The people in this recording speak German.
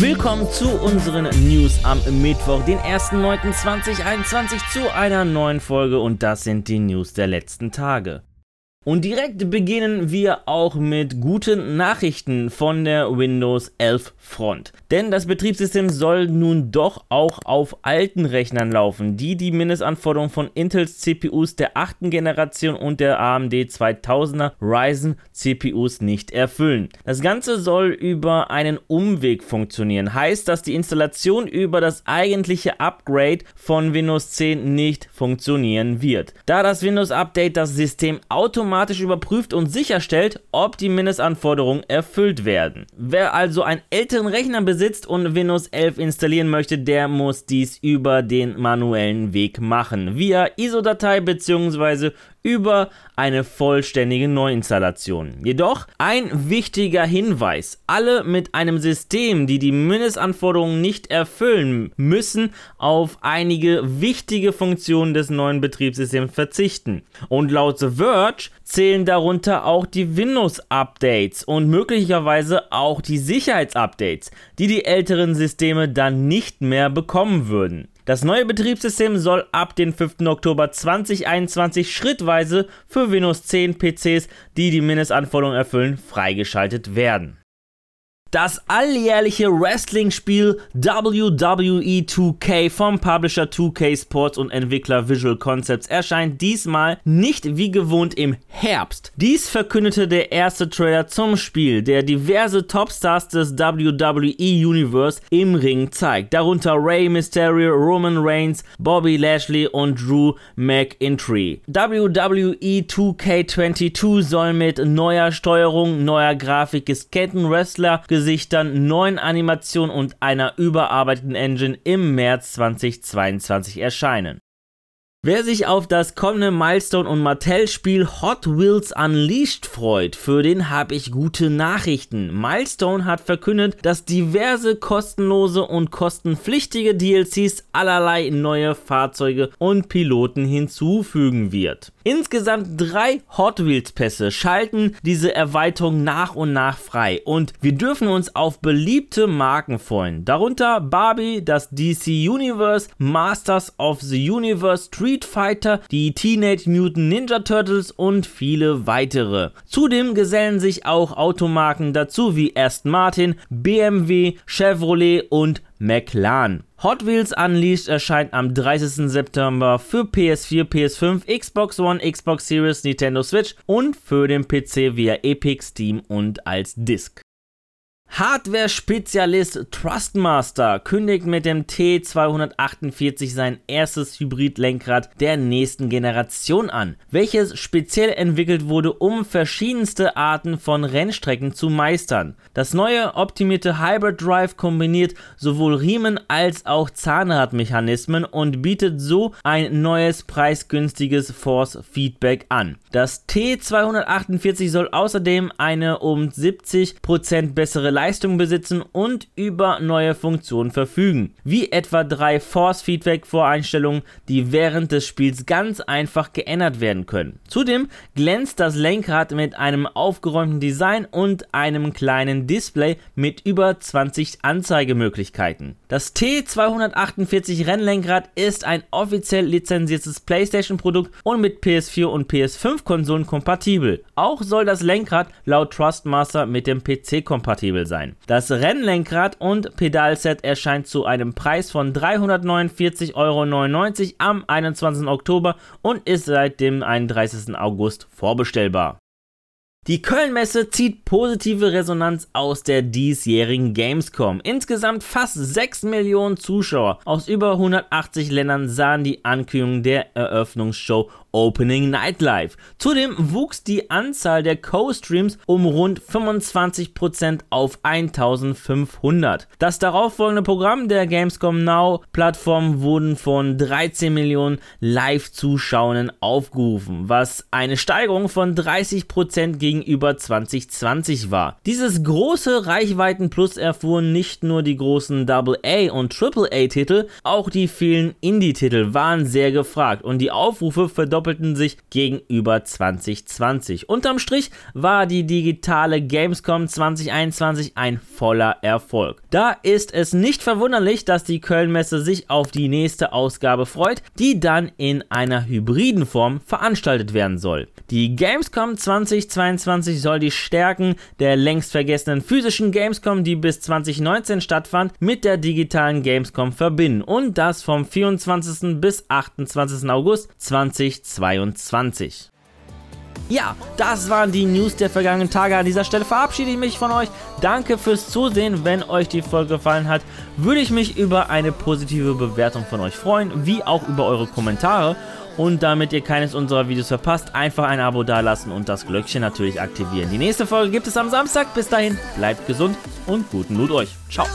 Willkommen zu unseren News am Mittwoch, den 1.9.2021 zu einer neuen Folge und das sind die News der letzten Tage. Und direkt beginnen wir auch mit guten Nachrichten von der Windows 11 Front. Denn das Betriebssystem soll nun doch auch auf alten Rechnern laufen, die die Mindestanforderungen von Intels CPUs der achten Generation und der AMD 2000er Ryzen CPUs nicht erfüllen. Das Ganze soll über einen Umweg funktionieren. Heißt, dass die Installation über das eigentliche Upgrade von Windows 10 nicht funktionieren wird. Da das Windows Update das System automatisch automatisch überprüft und sicherstellt, ob die Mindestanforderungen erfüllt werden. Wer also einen älteren Rechner besitzt und Windows 11 installieren möchte, der muss dies über den manuellen Weg machen, via ISO-Datei bzw über eine vollständige Neuinstallation. Jedoch ein wichtiger Hinweis, alle mit einem System, die die Mindestanforderungen nicht erfüllen, müssen auf einige wichtige Funktionen des neuen Betriebssystems verzichten. Und laut The Verge zählen darunter auch die Windows-Updates und möglicherweise auch die Sicherheitsupdates, die die älteren Systeme dann nicht mehr bekommen würden. Das neue Betriebssystem soll ab dem 5. Oktober 2021 schrittweise für Windows 10 PCs, die die Mindestanforderungen erfüllen, freigeschaltet werden. Das alljährliche Wrestling-Spiel WWE 2K vom Publisher 2K Sports und Entwickler Visual Concepts erscheint diesmal nicht wie gewohnt im Herbst. Dies verkündete der erste Trailer zum Spiel, der diverse Topstars des WWE Universe im Ring zeigt, darunter Rey Mysterio, Roman Reigns, Bobby Lashley und Drew McIntyre. WWE 2K22 soll mit neuer Steuerung, neuer Grafik, gescannten Wrestler, Gesichtern, neuen Animationen und einer überarbeiteten Engine im März 2022 erscheinen. Wer sich auf das kommende Milestone und Mattel-Spiel Hot Wheels Unleashed freut, für den habe ich gute Nachrichten. Milestone hat verkündet, dass diverse kostenlose und kostenpflichtige DLCs allerlei neue Fahrzeuge und Piloten hinzufügen wird. Insgesamt drei Hot Wheels Pässe schalten diese Erweiterung nach und nach frei und wir dürfen uns auf beliebte Marken freuen. Darunter Barbie, das DC Universe, Masters of the Universe, Fighter, die Teenage Mutant Ninja Turtles und viele weitere. Zudem gesellen sich auch Automarken dazu wie Aston Martin, BMW, Chevrolet und McLaren. Hot Wheels Unleashed erscheint am 30. September für PS4, PS5, Xbox One, Xbox Series, Nintendo Switch und für den PC via Epic, Steam und als Disc. Hardware-Spezialist Trustmaster kündigt mit dem T248 sein erstes Hybrid-Lenkrad der nächsten Generation an, welches speziell entwickelt wurde, um verschiedenste Arten von Rennstrecken zu meistern. Das neue optimierte Hybrid Drive kombiniert sowohl Riemen als auch Zahnradmechanismen und bietet so ein neues preisgünstiges Force Feedback an. Das T248 soll außerdem eine um 70% bessere Leistung besitzen und über neue Funktionen verfügen, wie etwa drei Force-Feedback-Voreinstellungen, die während des Spiels ganz einfach geändert werden können. Zudem glänzt das Lenkrad mit einem aufgeräumten Design und einem kleinen Display mit über 20 Anzeigemöglichkeiten. Das T248 Rennlenkrad ist ein offiziell lizenziertes PlayStation-Produkt und mit PS4 und PS5-Konsolen kompatibel. Auch soll das Lenkrad laut Trustmaster mit dem PC kompatibel sein. Das Rennlenkrad und Pedalset erscheint zu einem Preis von 349,99 Euro am 21. Oktober und ist seit dem 31. August vorbestellbar. Die Köln-Messe zieht positive Resonanz aus der diesjährigen Gamescom. Insgesamt fast 6 Millionen Zuschauer aus über 180 Ländern sahen die Ankündigung der Eröffnungsshow Opening Nightlife. Zudem wuchs die Anzahl der Co-Streams um rund 25% auf 1500. Das darauffolgende Programm der Gamescom Now Plattform wurden von 13 Millionen Live-Zuschauern aufgerufen, was eine Steigerung von 30% gegenüber 2020 war. Dieses große Reichweiten-Plus erfuhren nicht nur die großen AA und AAA-Titel, auch die vielen Indie-Titel waren sehr gefragt und die Aufrufe verdoppelten verdoppelten sich gegenüber 2020. Unterm Strich war die digitale Gamescom 2021 ein voller Erfolg. Da ist es nicht verwunderlich, dass die Köln-Messe sich auf die nächste Ausgabe freut, die dann in einer hybriden Form veranstaltet werden soll. Die Gamescom 2022 soll die Stärken der längst vergessenen physischen Gamescom, die bis 2019 stattfand, mit der digitalen Gamescom verbinden und das vom 24. bis 28. August 2022. Ja, das waren die News der vergangenen Tage. An dieser Stelle verabschiede ich mich von euch. Danke fürs Zusehen. Wenn euch die Folge gefallen hat, würde ich mich über eine positive Bewertung von euch freuen, wie auch über eure Kommentare. Und damit ihr keines unserer Videos verpasst, einfach ein Abo dalassen und das Glöckchen natürlich aktivieren. Die nächste Folge gibt es am Samstag. Bis dahin, bleibt gesund und guten Loot euch. Ciao.